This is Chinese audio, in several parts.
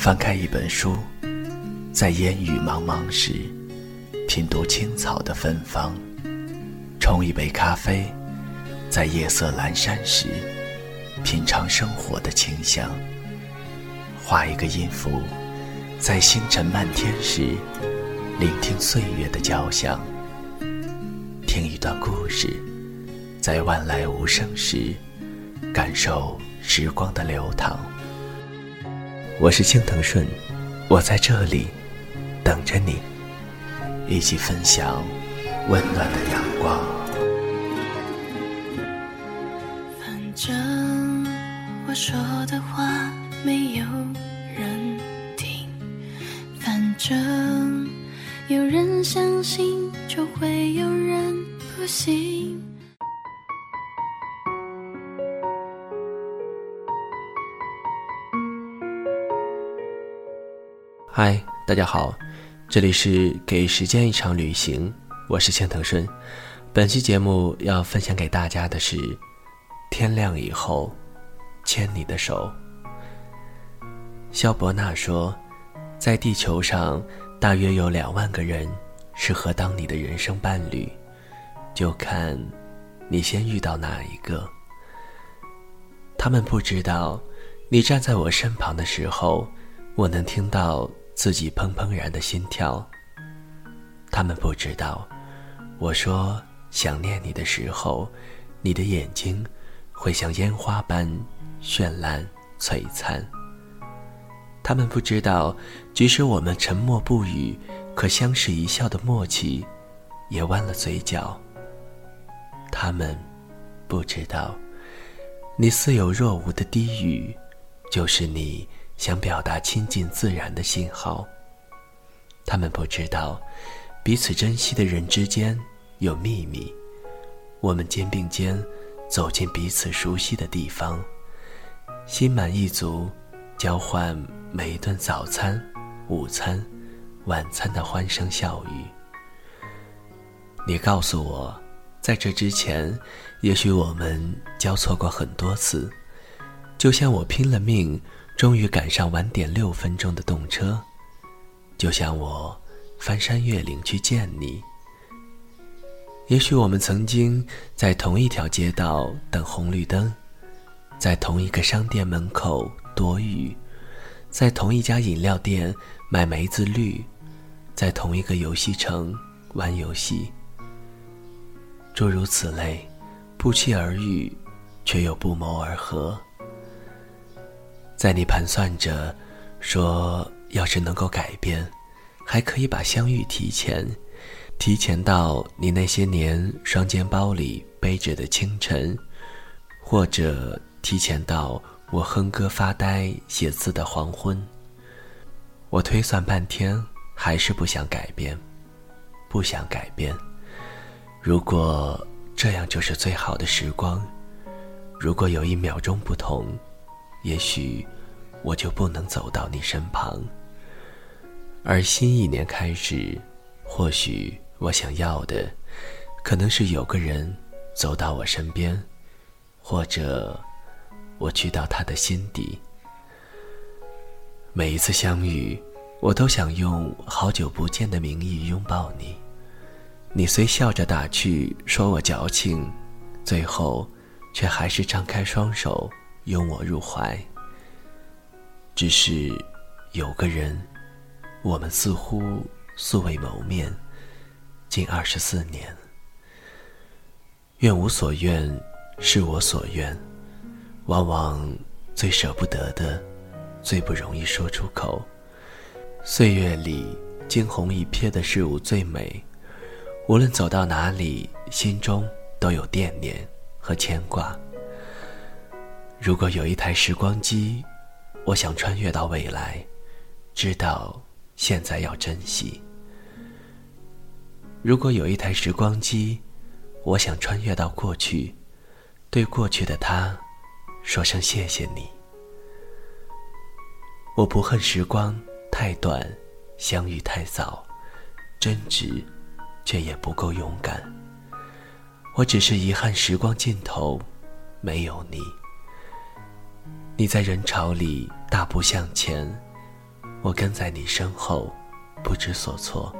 翻开一本书，在烟雨茫茫时，品读青草的芬芳；冲一杯咖啡，在夜色阑珊时，品尝生活的清香；画一个音符，在星辰漫天时，聆听岁月的交响；听一段故事，在万籁无声时，感受。时光的流淌，我是青藤顺，我在这里等着你，一起分享温暖的阳光。反正我说的话没有人听，反正有人相信，就会有人不信。嗨，大家好，这里是给时间一场旅行，我是千藤顺。本期节目要分享给大家的是：天亮以后，牵你的手。肖伯纳说，在地球上大约有两万个人适合当你的人生伴侣，就看你先遇到哪一个。他们不知道，你站在我身旁的时候，我能听到。自己砰砰然的心跳。他们不知道，我说想念你的时候，你的眼睛会像烟花般绚烂璀璨。他们不知道，即使我们沉默不语，可相视一笑的默契，也弯了嘴角。他们不知道，你似有若无的低语，就是你。想表达亲近自然的信号。他们不知道，彼此珍惜的人之间有秘密。我们肩并肩，走进彼此熟悉的地方，心满意足，交换每一顿早餐、午餐、晚餐的欢声笑语。你告诉我，在这之前，也许我们交错过很多次，就像我拼了命。终于赶上晚点六分钟的动车，就像我翻山越岭去见你。也许我们曾经在同一条街道等红绿灯，在同一个商店门口躲雨，在同一家饮料店买梅子绿，在同一个游戏城玩游戏。诸如此类，不期而遇，却又不谋而合。在你盘算着，说要是能够改变，还可以把相遇提前，提前到你那些年双肩包里背着的清晨，或者提前到我哼歌发呆写字的黄昏。我推算半天，还是不想改变，不想改变。如果这样就是最好的时光，如果有一秒钟不同。也许我就不能走到你身旁，而新一年开始，或许我想要的，可能是有个人走到我身边，或者我去到他的心底。每一次相遇，我都想用好久不见的名义拥抱你，你虽笑着打趣说我矫情，最后却还是张开双手。拥我入怀，只是有个人，我们似乎素未谋面，近二十四年。愿无所愿，是我所愿。往往最舍不得的，最不容易说出口。岁月里惊鸿一瞥的事物最美，无论走到哪里，心中都有惦念和牵挂。如果有一台时光机，我想穿越到未来，知道现在要珍惜。如果有一台时光机，我想穿越到过去，对过去的他说声谢谢你。我不恨时光太短，相遇太早，真挚，却也不够勇敢。我只是遗憾时光尽头，没有你。你在人潮里大步向前，我跟在你身后，不知所措，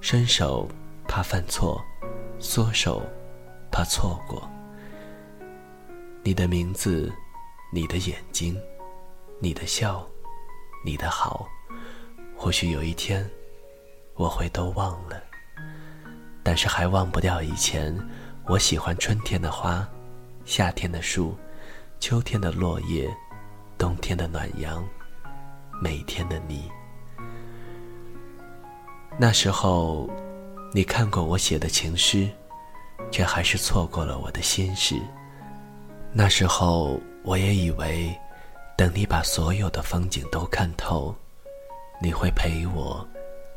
伸手怕犯错，缩手怕错过。你的名字，你的眼睛，你的笑，你的好，或许有一天我会都忘了，但是还忘不掉以前我喜欢春天的花，夏天的树，秋天的落叶，冬天的暖阳。每天的你，那时候，你看过我写的情诗，却还是错过了我的心事。那时候，我也以为，等你把所有的风景都看透，你会陪我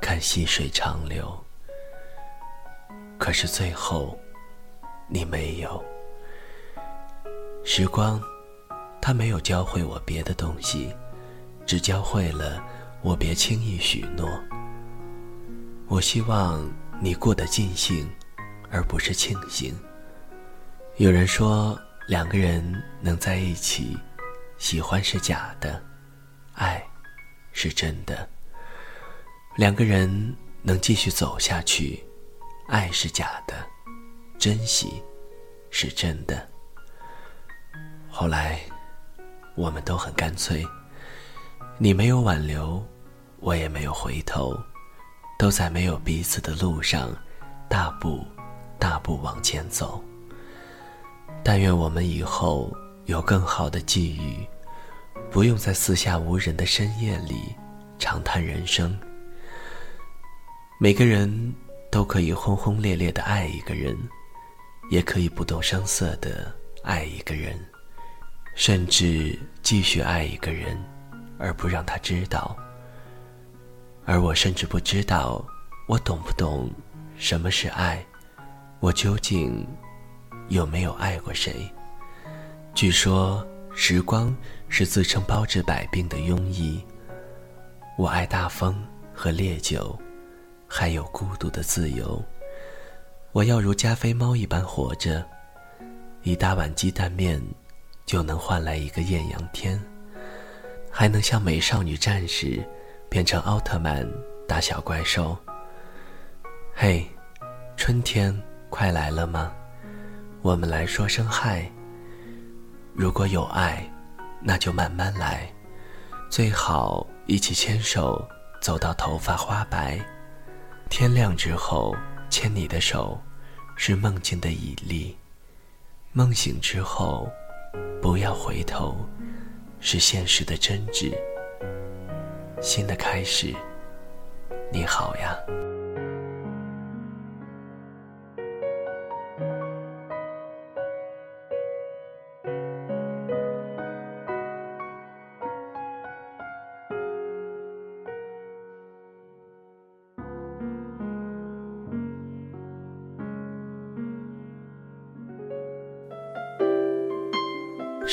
看细水长流。可是最后，你没有。时光，它没有教会我别的东西。只教会了我别轻易许诺。我希望你过得尽兴，而不是庆幸。有人说，两个人能在一起，喜欢是假的，爱是真的。两个人能继续走下去，爱是假的，珍惜是真的。后来，我们都很干脆。你没有挽留，我也没有回头，都在没有彼此的路上，大步大步往前走。但愿我们以后有更好的际遇，不用在四下无人的深夜里长叹人生。每个人都可以轰轰烈烈的爱一个人，也可以不动声色的爱一个人，甚至继续爱一个人。而不让他知道，而我甚至不知道，我懂不懂什么是爱，我究竟有没有爱过谁？据说时光是自称包治百病的庸医。我爱大风和烈酒，还有孤独的自由。我要如加菲猫一般活着，一大碗鸡蛋面就能换来一个艳阳天。还能像美少女战士，变成奥特曼打小怪兽。嘿，春天快来了吗？我们来说声嗨。如果有爱，那就慢慢来，最好一起牵手走到头发花白。天亮之后牵你的手，是梦境的绮丽；梦醒之后，不要回头。是现实的真挚。新的开始，你好呀。